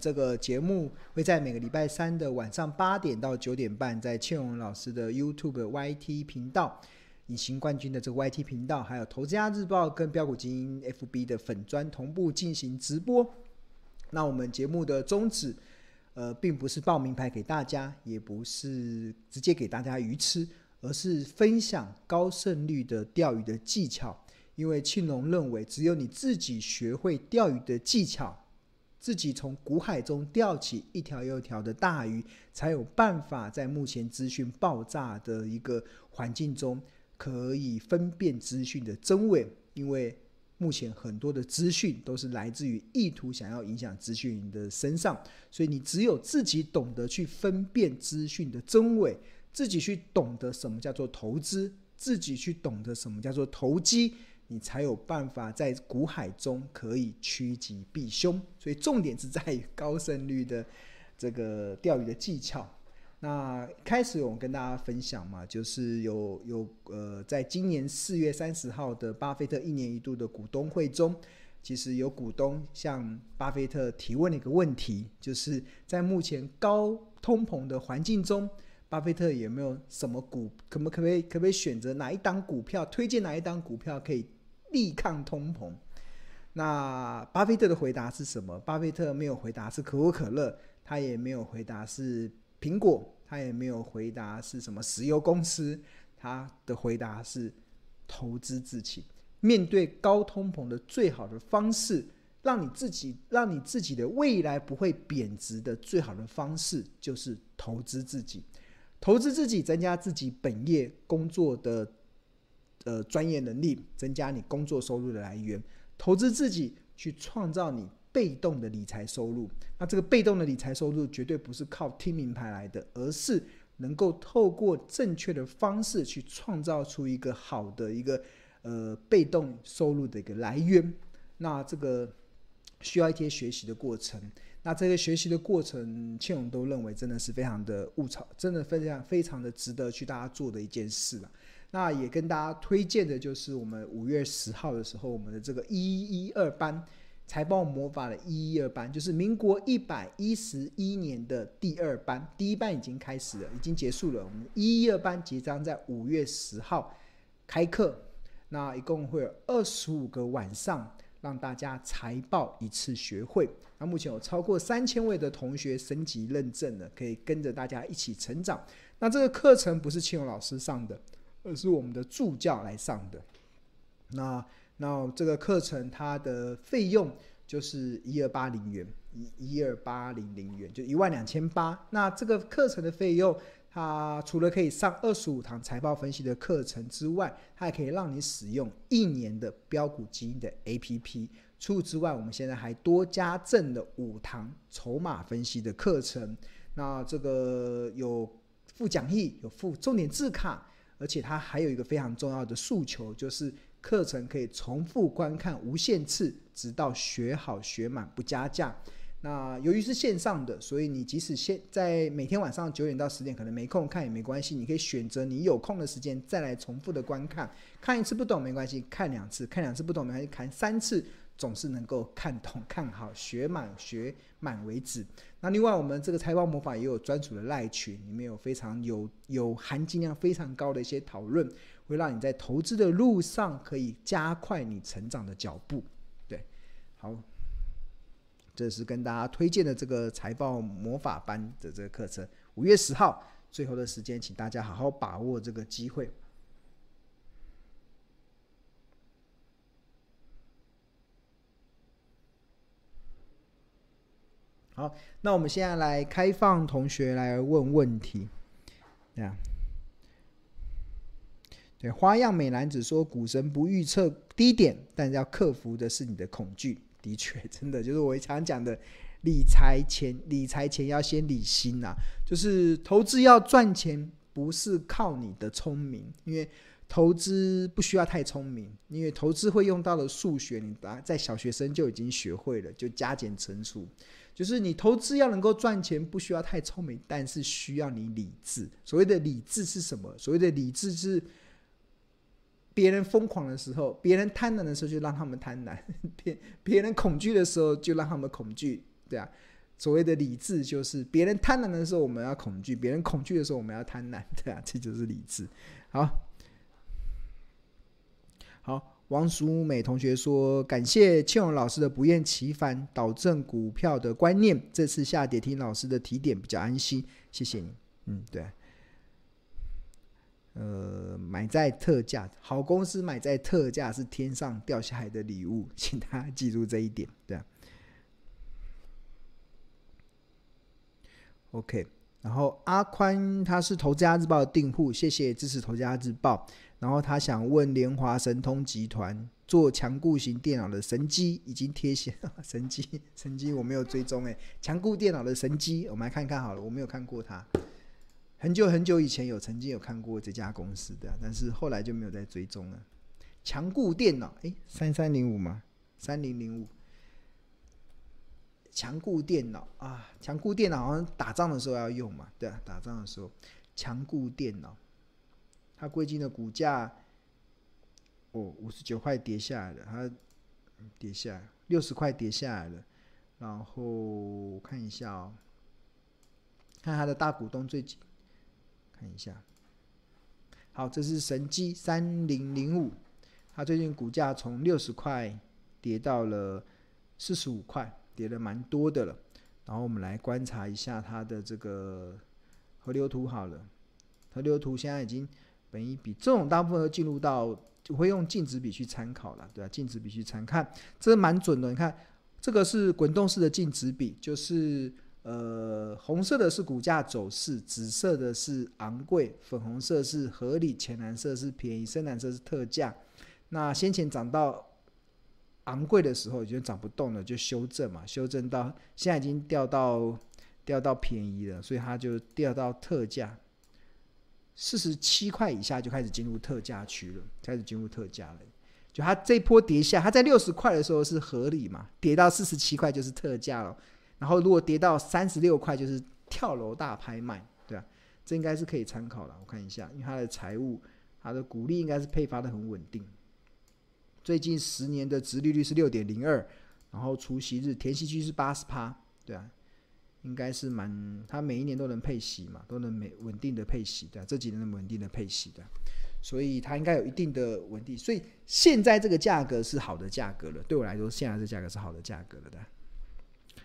这个节目会在每个礼拜三的晚上八点到九点半，在倩荣老师的 YouTube YT 频道、隐形冠军的这个 YT 频道，还有投资家日报跟标股精英 FB 的粉专同步进行直播。那我们节目的宗旨，呃，并不是报名牌给大家，也不是直接给大家鱼吃，而是分享高胜率的钓鱼的技巧。因为庆隆认为，只有你自己学会钓鱼的技巧，自己从股海中钓起一条又一条的大鱼，才有办法在目前资讯爆炸的一个环境中，可以分辨资讯的真伪。因为目前很多的资讯都是来自于意图想要影响资讯的身上，所以你只有自己懂得去分辨资讯的真伪，自己去懂得什么叫做投资，自己去懂得什么叫做投机。你才有办法在股海中可以趋吉避凶，所以重点是在于 高胜率的这个钓鱼的技巧。那开始我们跟大家分享嘛，就是有有呃，在今年四月三十号的巴菲特一年一度的股东会中，其实有股东向巴菲特提问了一个问题，就是在目前高通膨的环境中，巴菲特有没有什么股可不可以可不可以选择哪一档股票，推荐哪一档股票可以？力抗通膨，那巴菲特的回答是什么？巴菲特没有回答是可口可乐，他也没有回答是苹果，他也没有回答是什么石油公司，他的回答是投资自己。面对高通膨的最好的方式，让你自己让你自己的未来不会贬值的最好的方式，就是投资自己。投资自己，增加自己本业工作的。呃，专业能力，增加你工作收入的来源，投资自己去创造你被动的理财收入。那这个被动的理财收入绝对不是靠听名牌来的，而是能够透过正确的方式去创造出一个好的一个呃被动收入的一个来源。那这个需要一些学习的过程。那这个学习的过程，倩蓉都认为真的是非常的物超，真的非常非常的值得去大家做的一件事了。那也跟大家推荐的就是我们五月十号的时候，我们的这个一一二班财报魔法的一一二班，就是民国一百一十一年的第二班，第一班已经开始了，已经结束了。我们一一二班即将在五月十号开课，那一共会有二十五个晚上，让大家财报一次学会。那目前有超过三千位的同学升级认证了，可以跟着大家一起成长。那这个课程不是庆荣老师上的。而是我们的助教来上的，那那这个课程它的费用就是一二八零元，一一二八零零元，就一万两千八。那这个课程的费用，它除了可以上二十五堂财报分析的课程之外，它还可以让你使用一年的标股基因的 APP。除此之外，我们现在还多加赠了五堂筹码分析的课程。那这个有附讲义，有附重点字卡。而且它还有一个非常重要的诉求，就是课程可以重复观看无限次，直到学好学满不加价。那由于是线上的，所以你即使现在每天晚上九点到十点可能没空看也没关系，你可以选择你有空的时间再来重复的观看。看一次不懂没关系，看两次，看两次不懂没关系，看三次。总是能够看懂、看好、学满、学满为止。那另外，我们这个财报魔法也有专属的赖群，里面有非常有有含金量非常高的一些讨论，会让你在投资的路上可以加快你成长的脚步。对，好，这是跟大家推荐的这个财报魔法班的这个课程，五月十号最后的时间，请大家好好把握这个机会。好，那我们现在来开放同学来问问题。这样，对，花样美男子说：“股神不预测低点，但要克服的是你的恐惧。”的确，真的就是我常讲的，理财前理财前要先理心呐。就是投资要赚钱，不是靠你的聪明，因为投资不需要太聪明，因为投资会用到的数学，你在小学生就已经学会了，就加减乘除。就是你投资要能够赚钱，不需要太聪明，但是需要你理智。所谓的理智是什么？所谓的理智是别人疯狂的时候，别人贪婪的时候就让他们贪婪；别别人恐惧的时候就让他们恐惧，对啊。所谓的理智就是别人贪婪的时候我们要恐惧，别人恐惧的时候我们要贪婪，对啊，这就是理智。好，好，王淑美同学说，感谢庆荣老师的不厌其烦导正股票的观念，这次下跌听老师的提点比较安心，谢谢你。嗯，对。呃，买在特价，好公司买在特价是天上掉下来的礼物，请大家记住这一点，对。OK，然后阿宽他是投资家日报的订户，谢谢支持投资家日报。然后他想问联华神通集团做强固型电脑的神机已经贴现，神机神机我没有追踪哎，强固电脑的神机我们来看看好了，我没有看过它。很久很久以前有曾经有看过这家公司的，但是后来就没有再追踪了。强固电脑，哎，三三零五吗？三零零五。强固电脑啊，强固电脑好像打仗的时候要用嘛，对啊，打仗的时候强固电脑。它最近的股价，哦，五十九块跌下来了，它跌下来六十块跌下来了。然后看一下哦，看它的大股东最近。看一下，好，这是神机三零零五，它最近股价从六十块跌到了四十五块，跌了蛮多的了。然后我们来观察一下它的这个河流图好了，河流图现在已经本一比这种大部分都进入到就会用净值比去参考了，对吧？净值比去参看，这蛮准的。你看这个是滚动式的净值比，就是。呃，红色的是股价走势，紫色的是昂贵，粉红色是合理，浅蓝色是便宜，深蓝色是特价。那先前涨到昂贵的时候，已经涨不动了，就修正嘛，修正到现在已经掉到掉到便宜了，所以它就掉到特价，四十七块以下就开始进入特价区了，开始进入特价了。就它这波跌下，它在六十块的时候是合理嘛，跌到四十七块就是特价了。然后，如果跌到三十六块，就是跳楼大拍卖，对啊，这应该是可以参考了。我看一下，因为它的财务，它的股利应该是配发的很稳定。最近十年的殖利率是六点零二，然后除息日填息区是八十趴，对啊，应该是蛮，它每一年都能配息嘛，都能每稳定的配息的，这几年能稳定的配息的，所以它应该有一定的稳定。所以现在这个价格是好的价格了，对我来说，现在这价格是好的价格了的。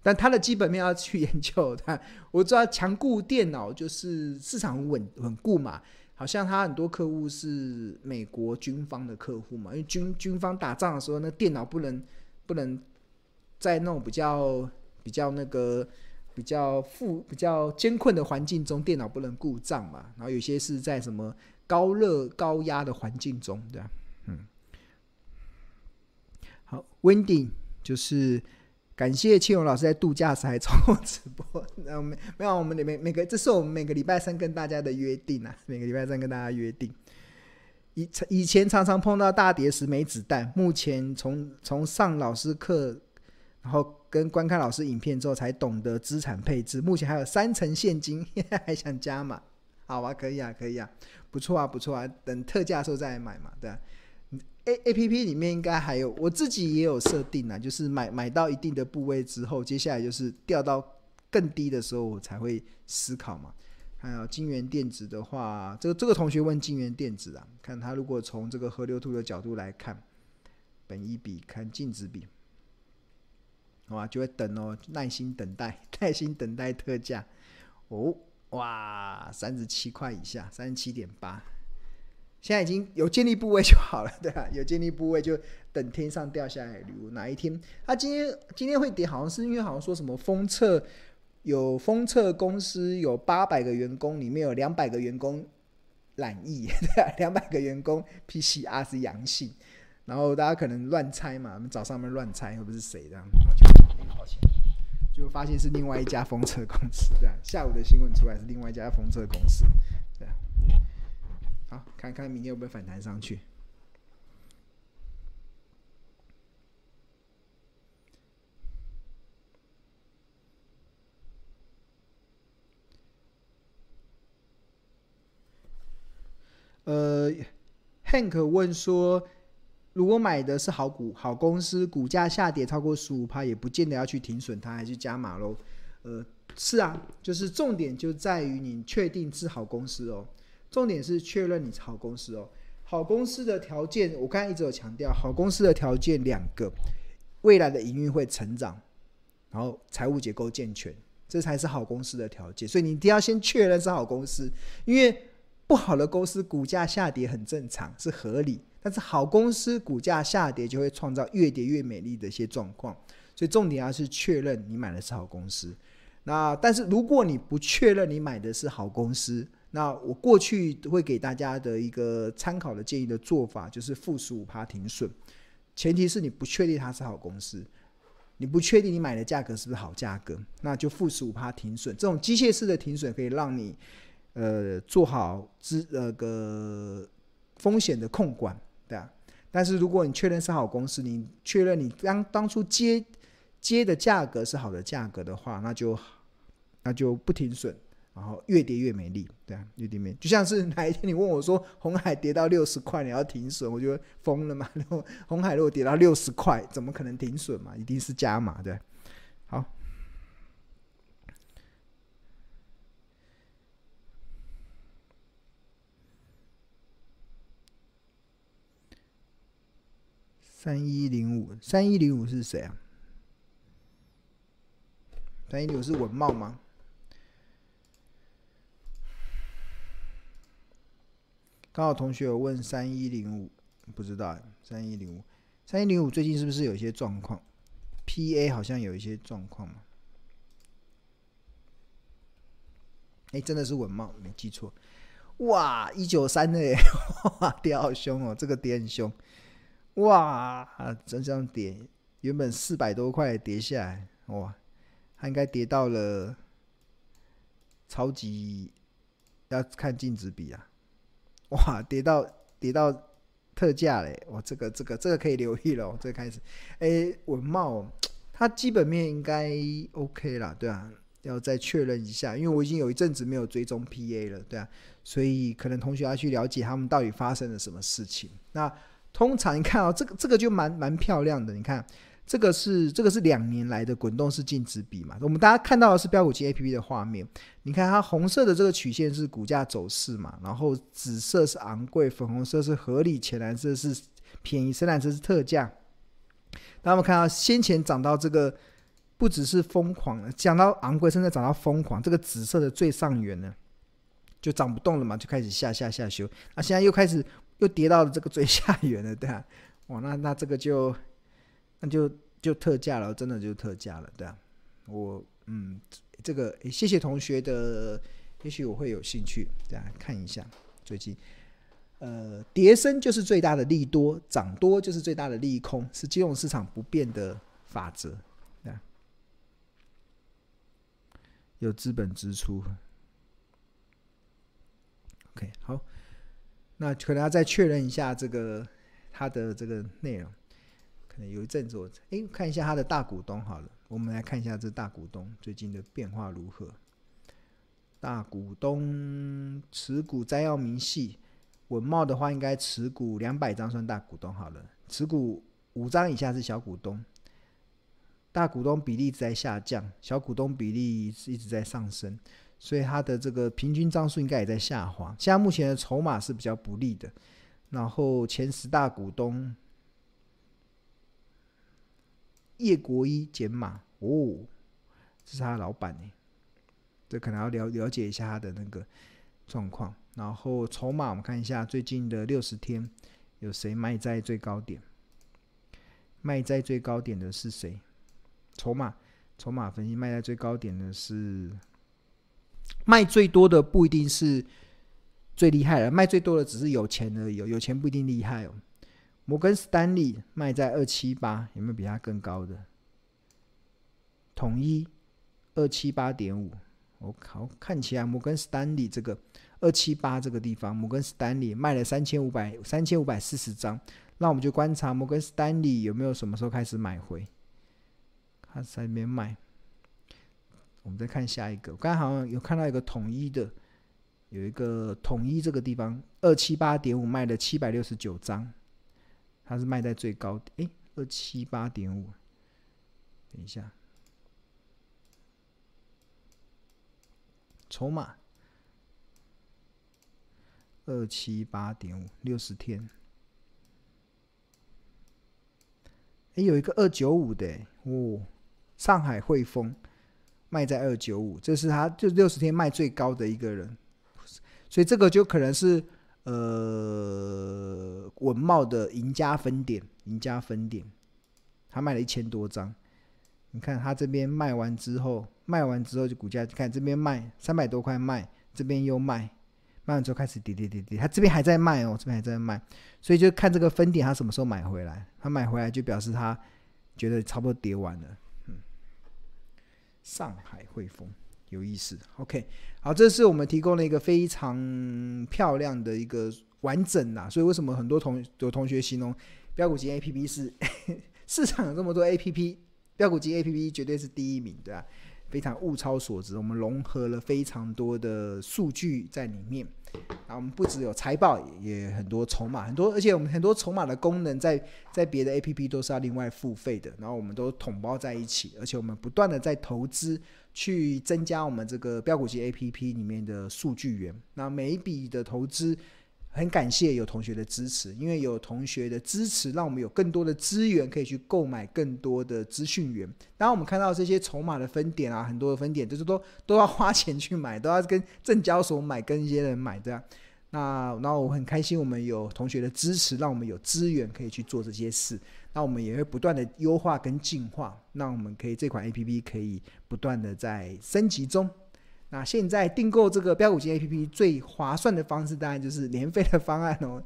但它的基本面要去研究它。我知道强固电脑就是市场稳稳固嘛，好像他很多客户是美国军方的客户嘛，因为军军方打仗的时候，那电脑不能不能在那种比较比较那个比较负比较艰困的环境中，电脑不能故障嘛。然后有些是在什么高热高压的环境中，对吧？嗯，好，Wendy 就是。感谢庆荣老师在度假时还操控直播，然后没没有我们每每个，这是我们每个礼拜三跟大家的约定啊，每个礼拜三跟大家约定。以以前常常碰到大跌时没子弹，目前从从上老师课，然后跟观看老师影片之后才懂得资产配置，目前还有三成现金，还想加码？好啊，可以啊，可以啊，不错啊，不错啊，等特价的时候再买嘛，对啊。A A P P 里面应该还有，我自己也有设定啊，就是买买到一定的部位之后，接下来就是掉到更低的时候，我才会思考嘛。还有京元电子的话，这个这个同学问京元电子啊，看他如果从这个河流图的角度来看，本一比看净值比，好吧，就会等哦，耐心等待，耐心等待特价哦，哇，三十七块以下，三十七点八。现在已经有建立部位就好了，对吧？有建立部位就等天上掉下来的礼物。哪一天他今天今天会跌，好像是因为好像说什么封测有封测公司有八百个员工，里面有两百个员工染疫，对吧？两百个员工 PCR 是阳性，然后大家可能乱猜嘛，我们早上面乱猜会不是谁这样？抱歉，就发现是另外一家封测公司，对吧？下午的新闻出来是另外一家封测公司。好，看看明天会不会反弹上去。呃，Hank 问说，如果买的是好股、好公司，股价下跌超过十五趴，也不见得要去停损它，还是加码喽？呃，是啊，就是重点就在于你确定是好公司哦。重点是确认你是好公司哦。好公司的条件，我刚才一直有强调，好公司的条件两个：未来的营运会成长，然后财务结构健全，这才是好公司的条件。所以你一定要先确认是好公司，因为不好的公司股价下跌很正常，是合理。但是好公司股价下跌就会创造越跌越美丽的一些状况。所以重点要是确认你买的是好公司。那但是如果你不确认你买的是好公司，那我过去会给大家的一个参考的建议的做法就是负十五趴停损，前提是你不确定它是好公司，你不确定你买的价格是不是好价格，那就负十五趴停损。这种机械式的停损可以让你呃做好资那个风险的控管，对啊。但是如果你确认是好公司，你确认你当当初接接的价格是好的价格的话，那就那就不停损。然后越跌越美丽，对啊，越跌越美，就像是 哪一天你问我说红海跌到六十块，你要停损，我就疯了嘛。然后红海如果跌到六十块，怎么可能停损嘛？一定是加码，对。好，三一零五，三一零五是谁啊？三一零五是文茂吗？刚好同学有问三一零五，不知道三一零五，三一零五最近是不是有一些状况？PA 好像有一些状况嘛？哎，真的是稳懋，没记错。哇，一九三的，哇，跌好凶哦，这个跌很凶。哇，真这样跌，原本四百多块跌下来，哇，它应该跌到了超级，要看净值比啊。哇，跌到跌到特价嘞！哇，这个这个这个可以留意了。这个开始，哎，文茂，它基本面应该 OK 啦，对啊，要再确认一下，因为我已经有一阵子没有追踪 PA 了，对啊，所以可能同学要去了解他们到底发生了什么事情。那通常你看啊、哦，这个这个就蛮蛮漂亮的，你看。这个是这个是两年来的滚动式净值比嘛？我们大家看到的是标股金 APP 的画面，你看它红色的这个曲线是股价走势嘛，然后紫色是昂贵，粉红色是合理，浅蓝色是便宜，深蓝色是特价。那我们看到先前涨到这个不只是疯狂了，讲到昂贵，甚至涨到疯狂，这个紫色的最上缘呢就涨不动了嘛，就开始下下下修。那现在又开始又跌到了这个最下缘了，对啊，哇，那那这个就。那就就特价了，真的就特价了，对啊，我嗯，这个谢谢同学的，也许我会有兴趣，大家看一下最近，呃，跌升就是最大的利多，涨多就是最大的利空，是金融市场不变的法则，对啊，有资本支出，OK，好，那可能要再确认一下这个它的这个内容。有一阵子我哎，看一下他的大股东好了，我们来看一下这大股东最近的变化如何。大股东持股摘要明细，稳懋的话应该持股两百张算大股东好了，持股五张以下是小股东。大股东比例一直在下降，小股东比例是一直在上升，所以它的这个平均张数应该也在下滑。现在目前的筹码是比较不利的，然后前十大股东。叶国一减码哦，这是他老板呢，这可能要了了解一下他的那个状况。然后筹码，我们看一下最近的六十天有谁卖在最高点？卖在最高点的是谁？筹码，筹码分析卖在最高点的是卖最多的不一定是最厉害的，卖最多的只是有钱而已，有有钱不一定厉害哦。摩根士丹利卖在二七八，有没有比它更高的？统一二七八点五，我靠，看起来摩根士丹利这个二七八这个地方，摩根士丹利卖了三千五百三千五百四十张，那我们就观察摩根士丹利有没有什么时候开始买回，它在那边卖。我们再看下一个，我刚好像有看到一个统一的，有一个统一这个地方二七八点五卖了七百六十九张。它是卖在最高，哎，二七八点五。等一下，筹码二七八点五六十天，哎，有一个二九五的哦，上海汇丰卖在二九五，这是他就六十天卖最高的一个人，所以这个就可能是呃文茂的赢家分点，赢家分点，他卖了一千多张。你看他这边卖完之后，卖完之后就股价，看这边卖三百多块卖，这边又卖，卖完之后开始跌跌跌跌，他这边还在卖哦，这边还在卖，所以就看这个分点他什么时候买回来，他买回来就表示他觉得差不多跌完了。嗯，上海汇丰有意思，OK，好，这是我们提供了一个非常漂亮的一个完整啦，所以为什么很多同有同学形容标股金 APP 是 市场有这么多 APP？标股金 A P P 绝对是第一名，对吧？非常物超所值，我们融合了非常多的数据在里面。然后我们不只有财报，也很多筹码，很多，而且我们很多筹码的功能在在别的 A P P 都是要另外付费的。然后我们都统包在一起，而且我们不断的在投资去增加我们这个标股金 A P P 里面的数据源。那每一笔的投资。很感谢有同学的支持，因为有同学的支持，让我们有更多的资源可以去购买更多的资讯源。当我们看到这些筹码的分点啊，很多的分点，就是都都要花钱去买，都要跟证交所买，跟一些人买这样。那那我很开心，我们有同学的支持，让我们有资源可以去做这些事。那我们也会不断的优化跟进化，那我们可以这款 APP 可以不断的在升级中。那现在订购这个标股金 A P P 最划算的方式，当然就是年费的方案哦，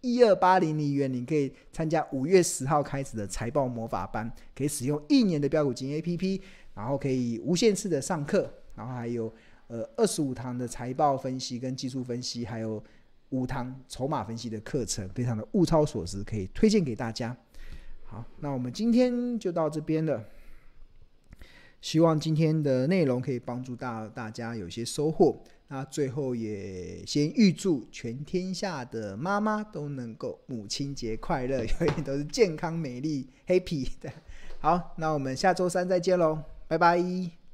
一二八零零元，你可以参加五月十号开始的财报魔法班，可以使用一年的标股金 A P P，然后可以无限次的上课，然后还有呃二十五堂的财报分析跟技术分析，还有五堂筹码分析的课程，非常的物超所值，可以推荐给大家。好，那我们今天就到这边了。希望今天的内容可以帮助到大家有些收获。那最后也先预祝全天下的妈妈都能够母亲节快乐，永远都是健康美丽、happy 的。好，那我们下周三再见喽，拜拜。